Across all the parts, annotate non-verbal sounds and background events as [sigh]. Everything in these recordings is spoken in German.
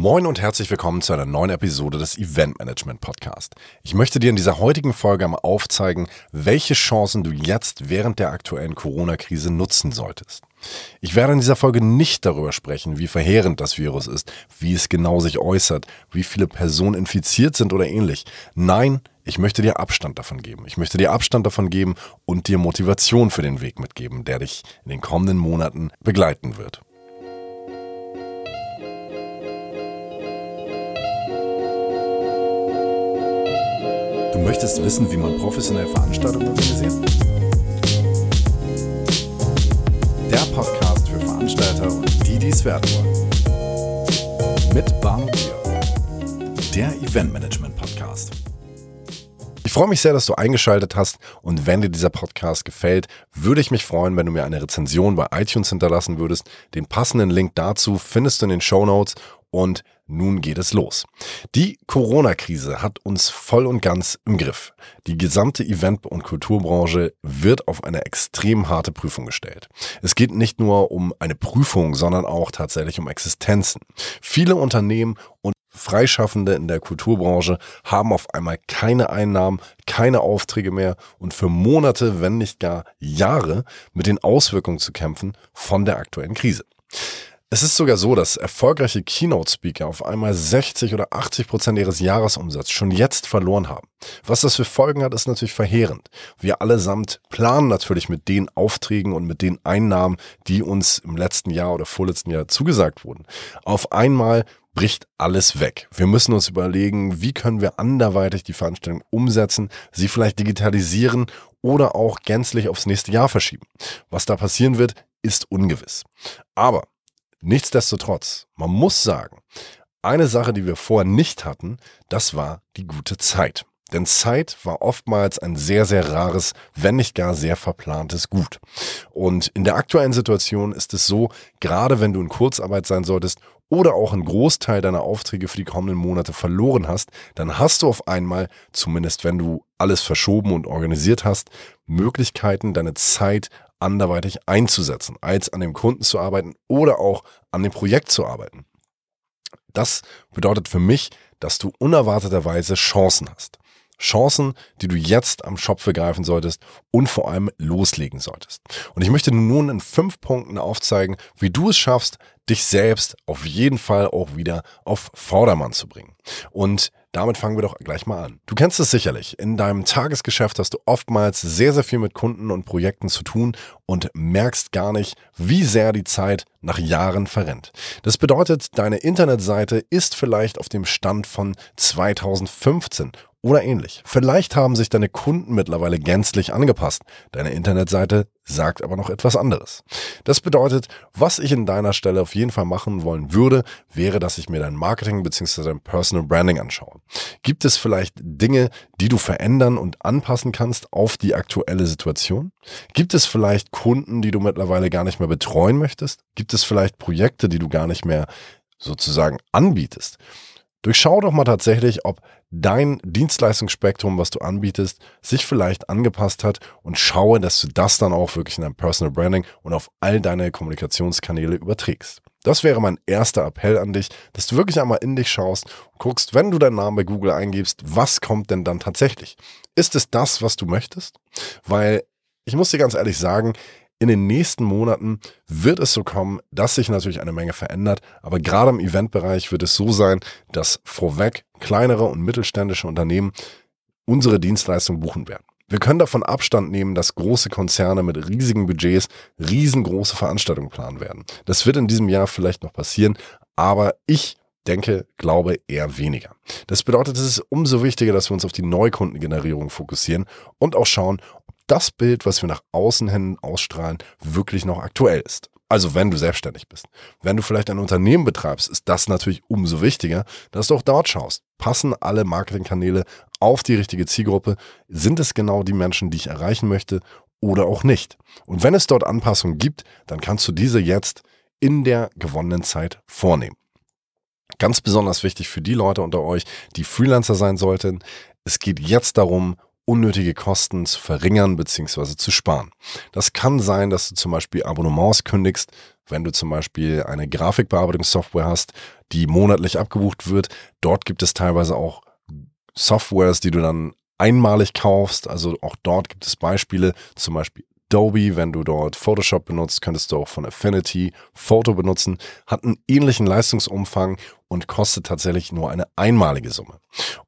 Moin und herzlich willkommen zu einer neuen Episode des Event Management Podcast. Ich möchte dir in dieser heutigen Folge einmal aufzeigen, welche Chancen du jetzt während der aktuellen Corona-Krise nutzen solltest. Ich werde in dieser Folge nicht darüber sprechen, wie verheerend das Virus ist, wie es genau sich äußert, wie viele Personen infiziert sind oder ähnlich. Nein, ich möchte dir Abstand davon geben. Ich möchte dir Abstand davon geben und dir Motivation für den Weg mitgeben, der dich in den kommenden Monaten begleiten wird. Du möchtest wissen, wie man professionell Veranstaltungen organisiert? Der Podcast für Veranstalter und die, die es werden wollen. Mit Barno Bier, der Eventmanagement Podcast. Ich freue mich sehr, dass du eingeschaltet hast und wenn dir dieser Podcast gefällt, würde ich mich freuen, wenn du mir eine Rezension bei iTunes hinterlassen würdest. Den passenden Link dazu findest du in den Show Notes und nun geht es los. Die Corona-Krise hat uns voll und ganz im Griff. Die gesamte Event- und Kulturbranche wird auf eine extrem harte Prüfung gestellt. Es geht nicht nur um eine Prüfung, sondern auch tatsächlich um Existenzen. Viele Unternehmen und Freischaffende in der Kulturbranche haben auf einmal keine Einnahmen, keine Aufträge mehr und für Monate, wenn nicht gar Jahre mit den Auswirkungen zu kämpfen von der aktuellen Krise. Es ist sogar so, dass erfolgreiche Keynote-Speaker auf einmal 60 oder 80 Prozent ihres Jahresumsatzes schon jetzt verloren haben. Was das für Folgen hat, ist natürlich verheerend. Wir allesamt planen natürlich mit den Aufträgen und mit den Einnahmen, die uns im letzten Jahr oder vorletzten Jahr zugesagt wurden. Auf einmal bricht alles weg. Wir müssen uns überlegen, wie können wir anderweitig die Veranstaltung umsetzen, sie vielleicht digitalisieren oder auch gänzlich aufs nächste Jahr verschieben. Was da passieren wird, ist ungewiss. Aber Nichtsdestotrotz, man muss sagen, eine Sache, die wir vorher nicht hatten, das war die gute Zeit. Denn Zeit war oftmals ein sehr, sehr rares, wenn nicht gar sehr verplantes Gut. Und in der aktuellen Situation ist es so, gerade wenn du in Kurzarbeit sein solltest oder auch einen Großteil deiner Aufträge für die kommenden Monate verloren hast, dann hast du auf einmal, zumindest wenn du alles verschoben und organisiert hast, Möglichkeiten, deine Zeit anderweitig einzusetzen, als an dem Kunden zu arbeiten oder auch an dem Projekt zu arbeiten. Das bedeutet für mich, dass du unerwarteterweise Chancen hast. Chancen, die du jetzt am Shop vergreifen solltest und vor allem loslegen solltest. Und ich möchte nun in fünf Punkten aufzeigen, wie du es schaffst, dich selbst auf jeden Fall auch wieder auf Vordermann zu bringen. Und damit fangen wir doch gleich mal an. Du kennst es sicherlich. In deinem Tagesgeschäft hast du oftmals sehr, sehr viel mit Kunden und Projekten zu tun und merkst gar nicht, wie sehr die Zeit nach Jahren verrennt. Das bedeutet, deine Internetseite ist vielleicht auf dem Stand von 2015 oder ähnlich. Vielleicht haben sich deine Kunden mittlerweile gänzlich angepasst. Deine Internetseite sagt aber noch etwas anderes. Das bedeutet, was ich in deiner Stelle auf jeden Fall machen wollen würde, wäre, dass ich mir dein Marketing bzw. dein Personal Branding anschaue. Gibt es vielleicht Dinge, die du verändern und anpassen kannst auf die aktuelle Situation? Gibt es vielleicht Kunden, die du mittlerweile gar nicht mehr betreuen möchtest? Gibt es vielleicht Projekte, die du gar nicht mehr sozusagen anbietest? Durchschau doch mal tatsächlich, ob dein Dienstleistungsspektrum, was du anbietest, sich vielleicht angepasst hat und schaue, dass du das dann auch wirklich in deinem Personal Branding und auf all deine Kommunikationskanäle überträgst. Das wäre mein erster Appell an dich, dass du wirklich einmal in dich schaust und guckst, wenn du deinen Namen bei Google eingibst, was kommt denn dann tatsächlich? Ist es das, was du möchtest? Weil ich muss dir ganz ehrlich sagen, in den nächsten Monaten wird es so kommen, dass sich natürlich eine Menge verändert. Aber gerade im Eventbereich wird es so sein, dass vorweg kleinere und mittelständische Unternehmen unsere Dienstleistung buchen werden. Wir können davon Abstand nehmen, dass große Konzerne mit riesigen Budgets riesengroße Veranstaltungen planen werden. Das wird in diesem Jahr vielleicht noch passieren, aber ich denke, glaube eher weniger. Das bedeutet, es ist umso wichtiger, dass wir uns auf die Neukundengenerierung fokussieren und auch schauen, das Bild, was wir nach außen hin ausstrahlen, wirklich noch aktuell ist. Also wenn du selbstständig bist. Wenn du vielleicht ein Unternehmen betreibst, ist das natürlich umso wichtiger, dass du auch dort schaust. Passen alle Marketingkanäle auf die richtige Zielgruppe? Sind es genau die Menschen, die ich erreichen möchte oder auch nicht? Und wenn es dort Anpassungen gibt, dann kannst du diese jetzt in der gewonnenen Zeit vornehmen. Ganz besonders wichtig für die Leute unter euch, die Freelancer sein sollten. Es geht jetzt darum, unnötige Kosten zu verringern bzw. zu sparen. Das kann sein, dass du zum Beispiel Abonnements kündigst, wenn du zum Beispiel eine Grafikbearbeitungssoftware hast, die monatlich abgebucht wird. Dort gibt es teilweise auch Softwares, die du dann einmalig kaufst. Also auch dort gibt es Beispiele, zum Beispiel Adobe, wenn du dort Photoshop benutzt, könntest du auch von Affinity Photo benutzen, hat einen ähnlichen Leistungsumfang und kostet tatsächlich nur eine einmalige Summe.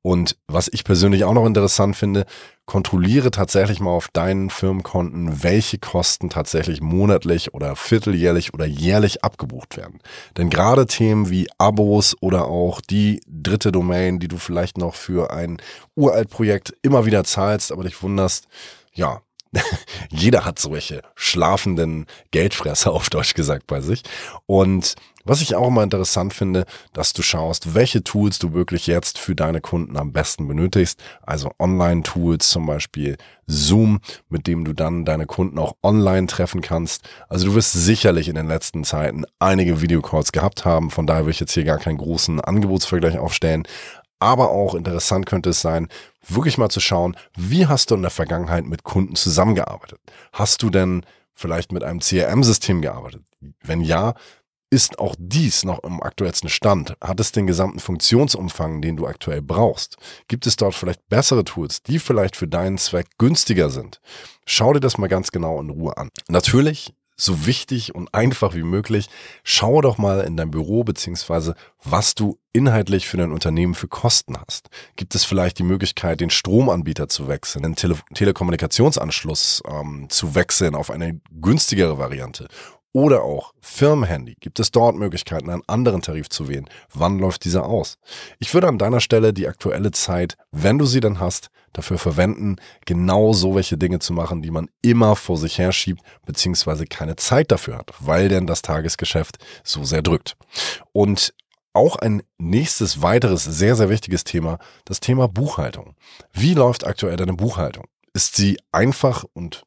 Und was ich persönlich auch noch interessant finde, kontrolliere tatsächlich mal auf deinen Firmenkonten, welche Kosten tatsächlich monatlich oder vierteljährlich oder jährlich abgebucht werden. Denn gerade Themen wie Abos oder auch die dritte Domain, die du vielleicht noch für ein Uraltprojekt immer wieder zahlst, aber dich wunderst, ja, [laughs] jeder hat solche schlafenden Geldfresser auf Deutsch gesagt bei sich. Und was ich auch immer interessant finde, dass du schaust, welche Tools du wirklich jetzt für deine Kunden am besten benötigst. Also Online-Tools, zum Beispiel Zoom, mit dem du dann deine Kunden auch online treffen kannst. Also du wirst sicherlich in den letzten Zeiten einige Videocalls gehabt haben. Von daher will ich jetzt hier gar keinen großen Angebotsvergleich aufstellen. Aber auch interessant könnte es sein, wirklich mal zu schauen, wie hast du in der Vergangenheit mit Kunden zusammengearbeitet? Hast du denn vielleicht mit einem CRM-System gearbeitet? Wenn ja, ist auch dies noch im aktuellsten Stand? Hat es den gesamten Funktionsumfang, den du aktuell brauchst? Gibt es dort vielleicht bessere Tools, die vielleicht für deinen Zweck günstiger sind? Schau dir das mal ganz genau in Ruhe an. Natürlich so wichtig und einfach wie möglich, schau doch mal in dein Büro beziehungsweise was du inhaltlich für dein Unternehmen für Kosten hast. Gibt es vielleicht die Möglichkeit, den Stromanbieter zu wechseln, den Tele Telekommunikationsanschluss ähm, zu wechseln auf eine günstigere Variante? Oder auch Firmenhandy. Gibt es dort Möglichkeiten, einen anderen Tarif zu wählen? Wann läuft dieser aus? Ich würde an deiner Stelle die aktuelle Zeit, wenn du sie dann hast, dafür verwenden, genau so welche Dinge zu machen, die man immer vor sich her schiebt, beziehungsweise keine Zeit dafür hat, weil denn das Tagesgeschäft so sehr drückt. Und auch ein nächstes weiteres sehr, sehr wichtiges Thema, das Thema Buchhaltung. Wie läuft aktuell deine Buchhaltung? Ist sie einfach und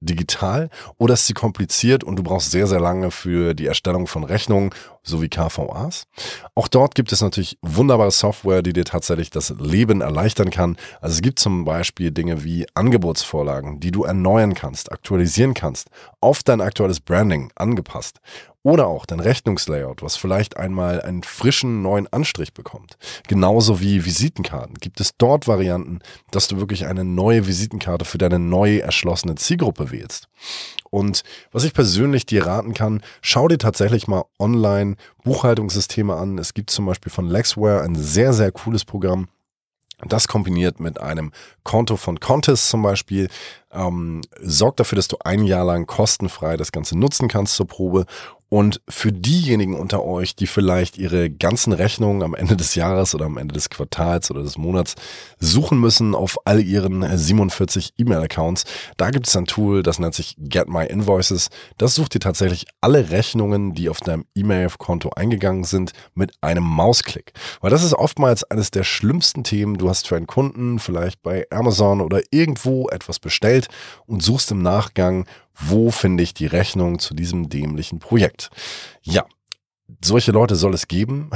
digital oder ist sie kompliziert und du brauchst sehr, sehr lange für die Erstellung von Rechnungen sowie KVAs. Auch dort gibt es natürlich wunderbare Software, die dir tatsächlich das Leben erleichtern kann. Also es gibt zum Beispiel Dinge wie Angebotsvorlagen, die du erneuern kannst, aktualisieren kannst, auf dein aktuelles Branding angepasst. Oder auch dein Rechnungslayout, was vielleicht einmal einen frischen neuen Anstrich bekommt. Genauso wie Visitenkarten. Gibt es dort Varianten, dass du wirklich eine neue Visitenkarte für deine neu erschlossene Zielgruppe wählst? Und was ich persönlich dir raten kann, schau dir tatsächlich mal online Buchhaltungssysteme an. Es gibt zum Beispiel von Lexware ein sehr, sehr cooles Programm. Das kombiniert mit einem Konto von Contest zum Beispiel, ähm, sorgt dafür, dass du ein Jahr lang kostenfrei das Ganze nutzen kannst zur Probe und für diejenigen unter euch, die vielleicht ihre ganzen Rechnungen am Ende des Jahres oder am Ende des Quartals oder des Monats suchen müssen auf all ihren 47 E-Mail-Accounts, da gibt es ein Tool, das nennt sich Get My Invoices. Das sucht dir tatsächlich alle Rechnungen, die auf deinem E-Mail-Konto eingegangen sind, mit einem Mausklick. Weil das ist oftmals eines der schlimmsten Themen. Du hast für einen Kunden vielleicht bei Amazon oder irgendwo etwas bestellt und suchst im Nachgang, wo finde ich die Rechnung zu diesem dämlichen Projekt? Ja, solche Leute soll es geben.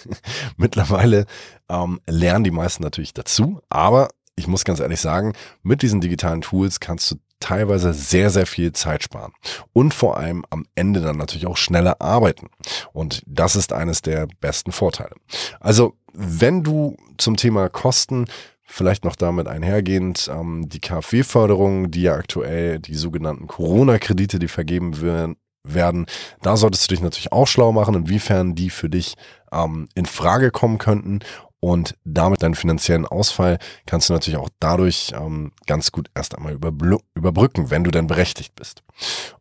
[laughs] Mittlerweile ähm, lernen die meisten natürlich dazu, aber ich muss ganz ehrlich sagen, mit diesen digitalen Tools kannst du teilweise sehr, sehr viel Zeit sparen und vor allem am Ende dann natürlich auch schneller arbeiten. Und das ist eines der besten Vorteile. Also, wenn du zum Thema Kosten Vielleicht noch damit einhergehend ähm, die KfW-Förderung, die ja aktuell die sogenannten Corona-Kredite, die vergeben werden, da solltest du dich natürlich auch schlau machen, inwiefern die für dich ähm, in Frage kommen könnten. Und damit deinen finanziellen Ausfall kannst du natürlich auch dadurch ähm, ganz gut erst einmal überbrücken, wenn du dann berechtigt bist.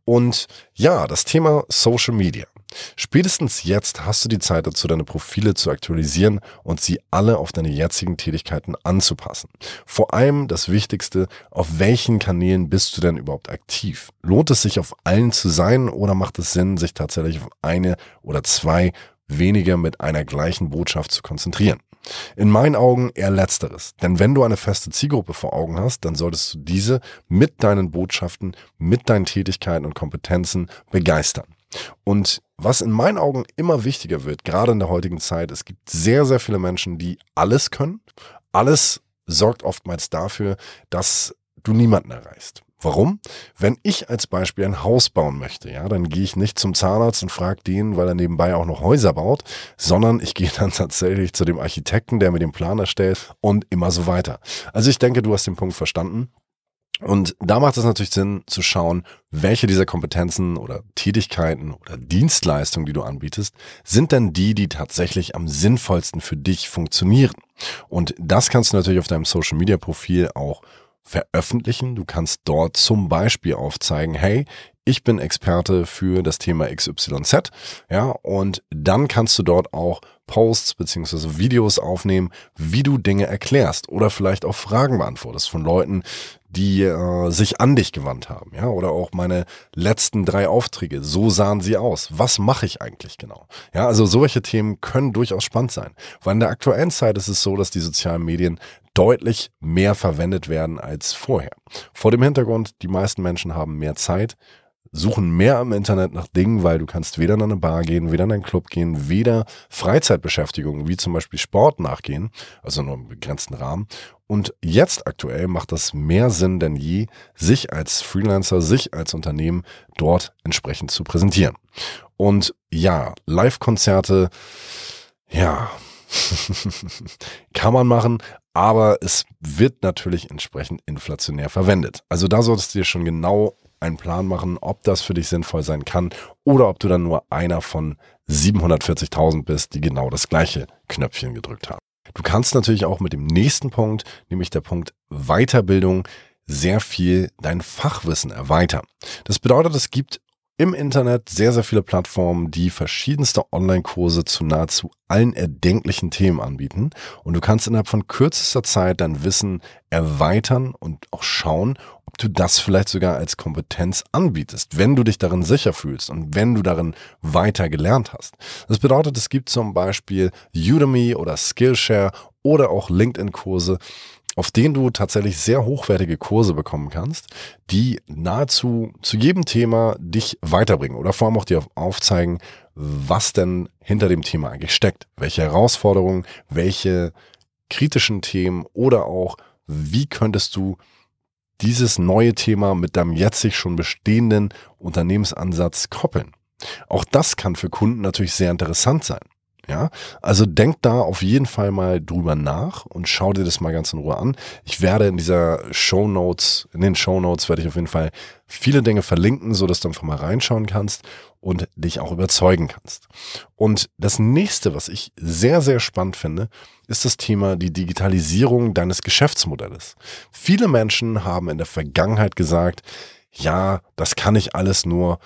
Und ja, das Thema Social Media. Spätestens jetzt hast du die Zeit dazu, deine Profile zu aktualisieren und sie alle auf deine jetzigen Tätigkeiten anzupassen. Vor allem das Wichtigste, auf welchen Kanälen bist du denn überhaupt aktiv? Lohnt es sich auf allen zu sein oder macht es Sinn, sich tatsächlich auf eine oder zwei weniger mit einer gleichen Botschaft zu konzentrieren? In meinen Augen eher letzteres. Denn wenn du eine feste Zielgruppe vor Augen hast, dann solltest du diese mit deinen Botschaften, mit deinen Tätigkeiten und Kompetenzen begeistern. Und was in meinen Augen immer wichtiger wird, gerade in der heutigen Zeit, es gibt sehr, sehr viele Menschen, die alles können, alles sorgt oftmals dafür, dass du niemanden erreichst. Warum? Wenn ich als Beispiel ein Haus bauen möchte, ja, dann gehe ich nicht zum Zahnarzt und frage den, weil er nebenbei auch noch Häuser baut, sondern ich gehe [laughs] dann tatsächlich zu dem Architekten, der mir den Plan erstellt und immer so weiter. Also ich denke, du hast den Punkt verstanden. Und da macht es natürlich Sinn zu schauen, welche dieser Kompetenzen oder Tätigkeiten oder Dienstleistungen, die du anbietest, sind denn die, die tatsächlich am sinnvollsten für dich funktionieren. Und das kannst du natürlich auf deinem Social Media Profil auch veröffentlichen. Du kannst dort zum Beispiel aufzeigen, hey, ich bin Experte für das Thema XYZ, ja, und dann kannst du dort auch Posts beziehungsweise Videos aufnehmen, wie du Dinge erklärst oder vielleicht auch Fragen beantwortest von Leuten, die äh, sich an dich gewandt haben, ja, oder auch meine letzten drei Aufträge, so sahen sie aus. Was mache ich eigentlich genau? Ja, also solche Themen können durchaus spannend sein, weil in der aktuellen Zeit ist es so, dass die sozialen Medien deutlich mehr verwendet werden als vorher. Vor dem Hintergrund, die meisten Menschen haben mehr Zeit, suchen mehr im Internet nach Dingen, weil du kannst weder in eine Bar gehen, weder in einen Club gehen, weder Freizeitbeschäftigungen wie zum Beispiel Sport nachgehen, also nur im begrenzten Rahmen. Und jetzt aktuell macht das mehr Sinn denn je, sich als Freelancer, sich als Unternehmen dort entsprechend zu präsentieren. Und ja, Live-Konzerte, ja, [laughs] kann man machen, aber es wird natürlich entsprechend inflationär verwendet. Also da solltest du dir schon genau einen Plan machen, ob das für dich sinnvoll sein kann oder ob du dann nur einer von 740.000 bist, die genau das gleiche Knöpfchen gedrückt haben. Du kannst natürlich auch mit dem nächsten Punkt, nämlich der Punkt Weiterbildung, sehr viel dein Fachwissen erweitern. Das bedeutet, es gibt im Internet sehr, sehr viele Plattformen, die verschiedenste Online-Kurse zu nahezu allen erdenklichen Themen anbieten. Und du kannst innerhalb von kürzester Zeit dein Wissen erweitern und auch schauen, ob du das vielleicht sogar als Kompetenz anbietest, wenn du dich darin sicher fühlst und wenn du darin weiter gelernt hast. Das bedeutet, es gibt zum Beispiel Udemy oder Skillshare oder auch LinkedIn-Kurse, auf denen du tatsächlich sehr hochwertige Kurse bekommen kannst, die nahezu zu jedem Thema dich weiterbringen oder vor allem auch dir aufzeigen, was denn hinter dem Thema eigentlich steckt, welche Herausforderungen, welche kritischen Themen oder auch wie könntest du dieses neue Thema mit deinem jetzig schon bestehenden Unternehmensansatz koppeln. Auch das kann für Kunden natürlich sehr interessant sein. Ja, also denk da auf jeden Fall mal drüber nach und schau dir das mal ganz in Ruhe an. Ich werde in dieser Show Notes, in den Show Notes werde ich auf jeden Fall viele Dinge verlinken, so dass du einfach mal reinschauen kannst und dich auch überzeugen kannst. Und das nächste, was ich sehr, sehr spannend finde, ist das Thema die Digitalisierung deines Geschäftsmodells. Viele Menschen haben in der Vergangenheit gesagt, ja, das kann ich alles nur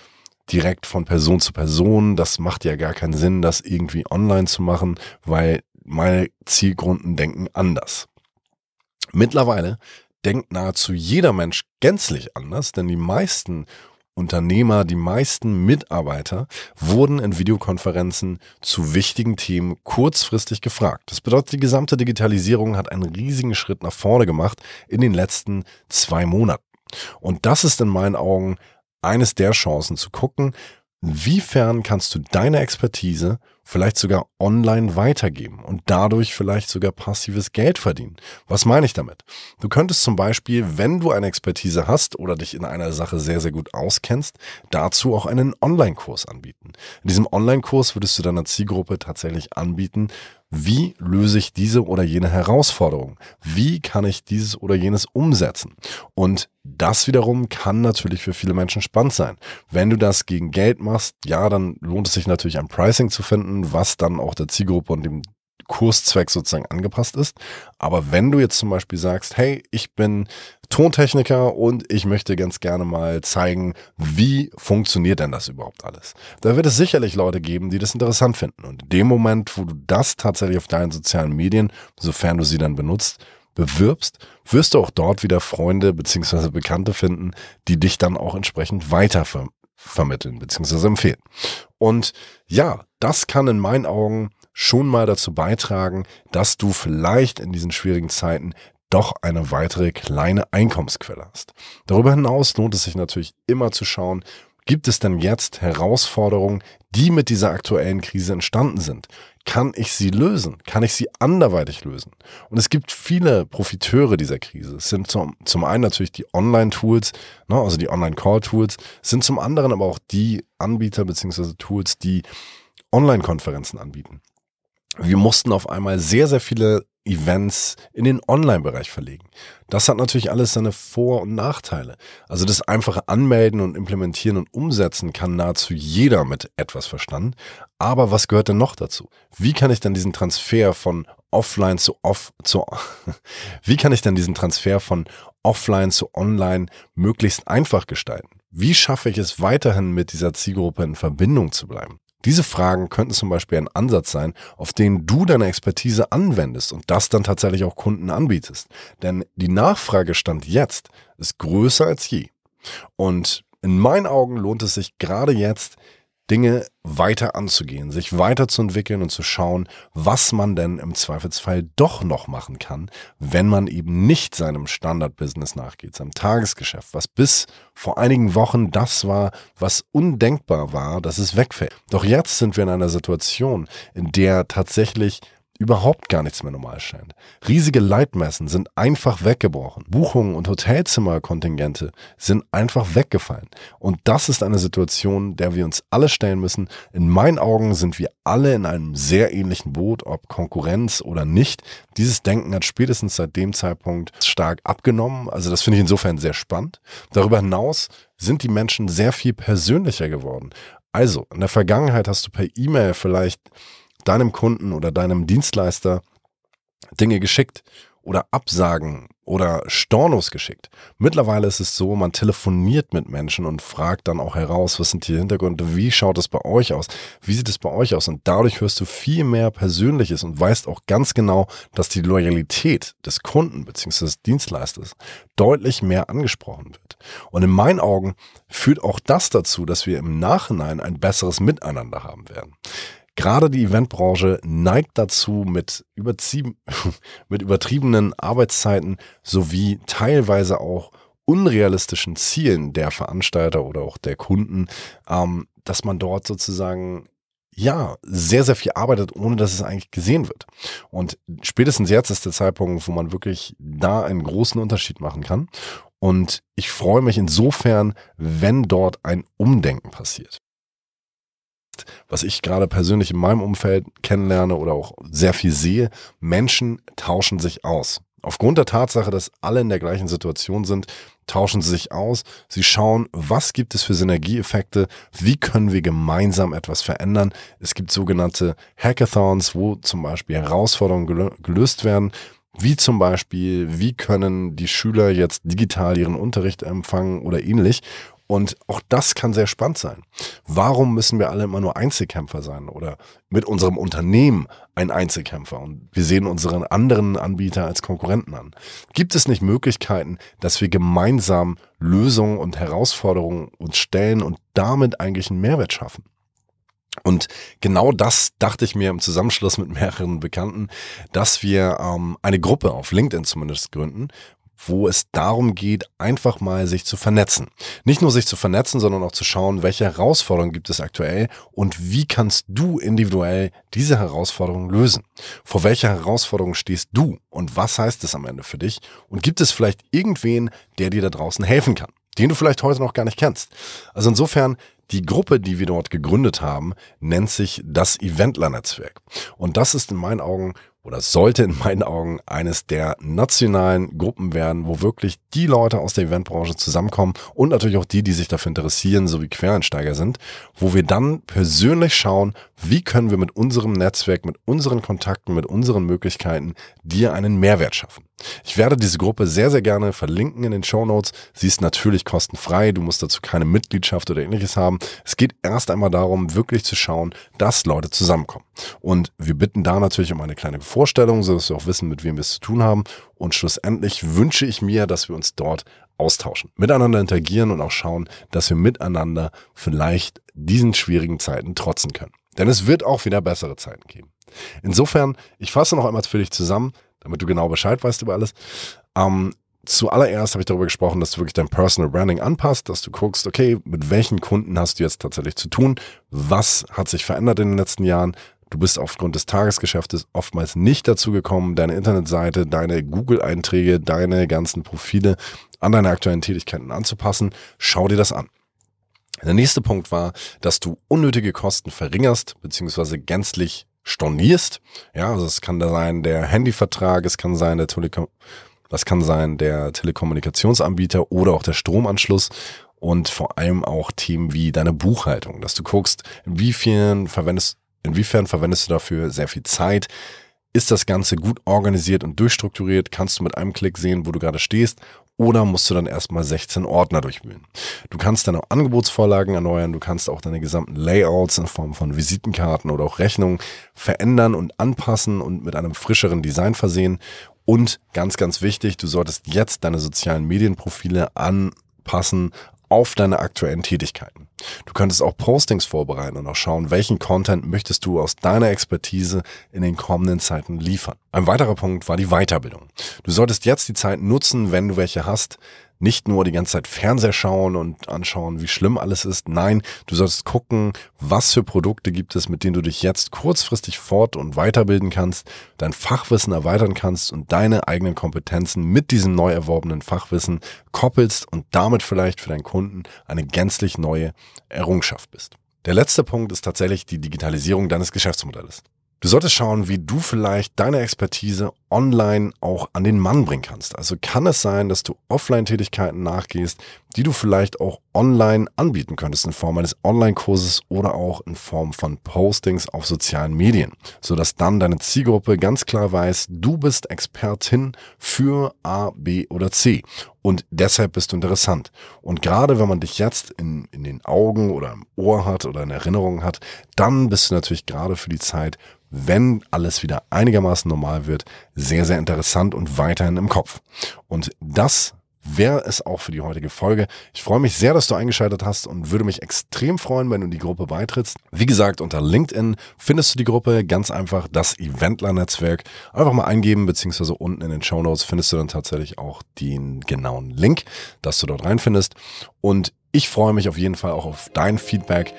direkt von Person zu Person. Das macht ja gar keinen Sinn, das irgendwie online zu machen, weil meine Zielgrunden denken anders. Mittlerweile denkt nahezu jeder Mensch gänzlich anders, denn die meisten Unternehmer, die meisten Mitarbeiter wurden in Videokonferenzen zu wichtigen Themen kurzfristig gefragt. Das bedeutet, die gesamte Digitalisierung hat einen riesigen Schritt nach vorne gemacht in den letzten zwei Monaten. Und das ist in meinen Augen eines der Chancen zu gucken, Wiefern kannst du deine Expertise vielleicht sogar online weitergeben und dadurch vielleicht sogar passives Geld verdienen? Was meine ich damit? Du könntest zum Beispiel, wenn du eine Expertise hast oder dich in einer Sache sehr, sehr gut auskennst, dazu auch einen Online-Kurs anbieten. In diesem Online-Kurs würdest du deiner Zielgruppe tatsächlich anbieten, wie löse ich diese oder jene Herausforderung? Wie kann ich dieses oder jenes umsetzen? Und das wiederum kann natürlich für viele Menschen spannend sein. Wenn du das gegen Geld machst, ja, dann lohnt es sich natürlich ein Pricing zu finden, was dann auch der Zielgruppe und dem Kurszweck sozusagen angepasst ist. Aber wenn du jetzt zum Beispiel sagst, hey, ich bin Tontechniker und ich möchte ganz gerne mal zeigen, wie funktioniert denn das überhaupt alles? Da wird es sicherlich Leute geben, die das interessant finden. Und in dem Moment, wo du das tatsächlich auf deinen sozialen Medien, sofern du sie dann benutzt, bewirbst, wirst du auch dort wieder Freunde beziehungsweise Bekannte finden, die dich dann auch entsprechend weiter ver vermitteln beziehungsweise empfehlen. Und ja, das kann in meinen Augen schon mal dazu beitragen, dass du vielleicht in diesen schwierigen Zeiten doch eine weitere kleine Einkommensquelle hast. Darüber hinaus lohnt es sich natürlich immer zu schauen, Gibt es denn jetzt Herausforderungen, die mit dieser aktuellen Krise entstanden sind? Kann ich sie lösen? Kann ich sie anderweitig lösen? Und es gibt viele Profiteure dieser Krise. Es sind zum, zum einen natürlich die Online-Tools, ne, also die Online-Call-Tools, sind zum anderen aber auch die Anbieter bzw. Tools, die Online-Konferenzen anbieten. Wir mussten auf einmal sehr, sehr viele Events in den Online-Bereich verlegen. Das hat natürlich alles seine Vor- und Nachteile. Also das einfache Anmelden und Implementieren und Umsetzen kann nahezu jeder mit etwas Verstand. Aber was gehört denn noch dazu? Wie kann ich denn diesen Transfer von offline zu off zu [laughs] wie kann ich denn diesen Transfer von offline zu online möglichst einfach gestalten? Wie schaffe ich es weiterhin mit dieser Zielgruppe in Verbindung zu bleiben? Diese Fragen könnten zum Beispiel ein Ansatz sein, auf den du deine Expertise anwendest und das dann tatsächlich auch Kunden anbietest. Denn die Nachfragestand jetzt ist größer als je. Und in meinen Augen lohnt es sich gerade jetzt, Dinge weiter anzugehen, sich weiterzuentwickeln und zu schauen, was man denn im Zweifelsfall doch noch machen kann, wenn man eben nicht seinem Standard-Business nachgeht, seinem Tagesgeschäft, was bis vor einigen Wochen das war, was undenkbar war, dass es wegfällt. Doch jetzt sind wir in einer Situation, in der tatsächlich überhaupt gar nichts mehr normal scheint. Riesige Leitmessen sind einfach weggebrochen. Buchungen und Hotelzimmerkontingente sind einfach weggefallen. Und das ist eine Situation, der wir uns alle stellen müssen. In meinen Augen sind wir alle in einem sehr ähnlichen Boot, ob Konkurrenz oder nicht. Dieses Denken hat spätestens seit dem Zeitpunkt stark abgenommen. Also das finde ich insofern sehr spannend. Darüber hinaus sind die Menschen sehr viel persönlicher geworden. Also, in der Vergangenheit hast du per E-Mail vielleicht deinem Kunden oder deinem Dienstleister Dinge geschickt oder Absagen oder Stornos geschickt. Mittlerweile ist es so, man telefoniert mit Menschen und fragt dann auch heraus, was sind die Hintergründe, wie schaut es bei euch aus, wie sieht es bei euch aus und dadurch hörst du viel mehr Persönliches und weißt auch ganz genau, dass die Loyalität des Kunden bzw. des Dienstleisters deutlich mehr angesprochen wird. Und in meinen Augen führt auch das dazu, dass wir im Nachhinein ein besseres Miteinander haben werden. Gerade die Eventbranche neigt dazu, mit, [laughs] mit übertriebenen Arbeitszeiten sowie teilweise auch unrealistischen Zielen der Veranstalter oder auch der Kunden, ähm, dass man dort sozusagen ja, sehr, sehr viel arbeitet, ohne dass es eigentlich gesehen wird. Und spätestens jetzt ist der Zeitpunkt, wo man wirklich da einen großen Unterschied machen kann. Und ich freue mich insofern, wenn dort ein Umdenken passiert was ich gerade persönlich in meinem Umfeld kennenlerne oder auch sehr viel sehe, Menschen tauschen sich aus. Aufgrund der Tatsache, dass alle in der gleichen Situation sind, tauschen sie sich aus. Sie schauen, was gibt es für Synergieeffekte? Wie können wir gemeinsam etwas verändern? Es gibt sogenannte Hackathons, wo zum Beispiel Herausforderungen gelöst werden. Wie zum Beispiel, wie können die Schüler jetzt digital ihren Unterricht empfangen oder ähnlich. Und auch das kann sehr spannend sein. Warum müssen wir alle immer nur Einzelkämpfer sein oder mit unserem Unternehmen ein Einzelkämpfer und wir sehen unseren anderen Anbieter als Konkurrenten an? Gibt es nicht Möglichkeiten, dass wir gemeinsam Lösungen und Herausforderungen uns stellen und damit eigentlich einen Mehrwert schaffen? Und genau das dachte ich mir im Zusammenschluss mit mehreren Bekannten, dass wir ähm, eine Gruppe auf LinkedIn zumindest gründen, wo es darum geht, einfach mal sich zu vernetzen. Nicht nur sich zu vernetzen, sondern auch zu schauen, welche Herausforderungen gibt es aktuell und wie kannst du individuell diese Herausforderungen lösen. Vor welcher Herausforderung stehst du und was heißt es am Ende für dich? Und gibt es vielleicht irgendwen, der dir da draußen helfen kann? den du vielleicht heute noch gar nicht kennst. Also insofern, die Gruppe, die wir dort gegründet haben, nennt sich das Eventler-Netzwerk. Und das ist in meinen Augen oder sollte in meinen Augen eines der nationalen Gruppen werden, wo wirklich die Leute aus der Eventbranche zusammenkommen und natürlich auch die, die sich dafür interessieren, so wie Quereinsteiger sind, wo wir dann persönlich schauen, wie können wir mit unserem Netzwerk, mit unseren Kontakten, mit unseren Möglichkeiten dir einen Mehrwert schaffen. Ich werde diese Gruppe sehr, sehr gerne verlinken in den Show Notes. Sie ist natürlich kostenfrei. Du musst dazu keine Mitgliedschaft oder ähnliches haben. Es geht erst einmal darum, wirklich zu schauen, dass Leute zusammenkommen. Und wir bitten da natürlich um eine kleine Vorstellung, sodass wir auch wissen, mit wem wir es zu tun haben. Und schlussendlich wünsche ich mir, dass wir uns dort austauschen, miteinander interagieren und auch schauen, dass wir miteinander vielleicht diesen schwierigen Zeiten trotzen können. Denn es wird auch wieder bessere Zeiten geben. Insofern, ich fasse noch einmal für dich zusammen damit du genau Bescheid weißt über alles. Ähm, zuallererst habe ich darüber gesprochen, dass du wirklich dein Personal Branding anpasst, dass du guckst, okay, mit welchen Kunden hast du jetzt tatsächlich zu tun? Was hat sich verändert in den letzten Jahren? Du bist aufgrund des Tagesgeschäftes oftmals nicht dazu gekommen, deine Internetseite, deine Google-Einträge, deine ganzen Profile an deine aktuellen Tätigkeiten anzupassen. Schau dir das an. Der nächste Punkt war, dass du unnötige Kosten verringerst bzw. gänzlich stornierst. Ja, also es kann da sein der Handyvertrag, es kann sein der Telekom das kann sein der Telekommunikationsanbieter oder auch der Stromanschluss und vor allem auch Themen wie deine Buchhaltung, dass du guckst, inwiefern verwendest Inwiefern verwendest du dafür sehr viel Zeit? Ist das Ganze gut organisiert und durchstrukturiert? Kannst du mit einem Klick sehen, wo du gerade stehst? Oder musst du dann erstmal 16 Ordner durchwühlen? Du kannst deine Angebotsvorlagen erneuern, du kannst auch deine gesamten Layouts in Form von Visitenkarten oder auch Rechnungen verändern und anpassen und mit einem frischeren Design versehen. Und ganz, ganz wichtig, du solltest jetzt deine sozialen Medienprofile anpassen auf deine aktuellen Tätigkeiten. Du könntest auch Postings vorbereiten und auch schauen, welchen Content möchtest du aus deiner Expertise in den kommenden Zeiten liefern. Ein weiterer Punkt war die Weiterbildung. Du solltest jetzt die Zeit nutzen, wenn du welche hast, nicht nur die ganze Zeit Fernseher schauen und anschauen, wie schlimm alles ist. Nein, du solltest gucken, was für Produkte gibt es, mit denen du dich jetzt kurzfristig fort- und weiterbilden kannst, dein Fachwissen erweitern kannst und deine eigenen Kompetenzen mit diesem neu erworbenen Fachwissen koppelst und damit vielleicht für deinen Kunden eine gänzlich neue Errungenschaft bist. Der letzte Punkt ist tatsächlich die Digitalisierung deines Geschäftsmodells. Du solltest schauen, wie du vielleicht deine Expertise online auch an den Mann bringen kannst. Also kann es sein, dass du Offline-Tätigkeiten nachgehst, die du vielleicht auch online anbieten könntest in Form eines Online-Kurses oder auch in Form von Postings auf sozialen Medien, sodass dann deine Zielgruppe ganz klar weiß, du bist Expertin für A, B oder C und deshalb bist du interessant. Und gerade wenn man dich jetzt in, in den Augen oder im Ohr hat oder in Erinnerung hat, dann bist du natürlich gerade für die Zeit, wenn alles wieder einigermaßen normal wird, sehr, sehr interessant und weiterhin im Kopf. Und das wäre es auch für die heutige Folge. Ich freue mich sehr, dass du eingeschaltet hast und würde mich extrem freuen, wenn du die Gruppe beitrittst. Wie gesagt, unter LinkedIn findest du die Gruppe ganz einfach das Eventler-Netzwerk. Einfach mal eingeben, beziehungsweise unten in den Show Notes findest du dann tatsächlich auch den genauen Link, dass du dort reinfindest. Und ich freue mich auf jeden Fall auch auf dein Feedback.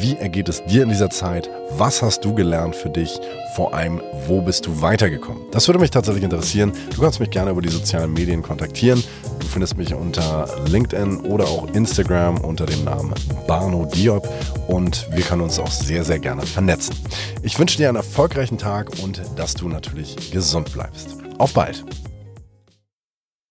Wie ergeht es dir in dieser Zeit? Was hast du gelernt für dich? Vor allem, wo bist du weitergekommen? Das würde mich tatsächlich interessieren. Du kannst mich gerne über die sozialen Medien kontaktieren. Du findest mich unter LinkedIn oder auch Instagram unter dem Namen Barno Diop und wir können uns auch sehr, sehr gerne vernetzen. Ich wünsche dir einen erfolgreichen Tag und dass du natürlich gesund bleibst. Auf bald!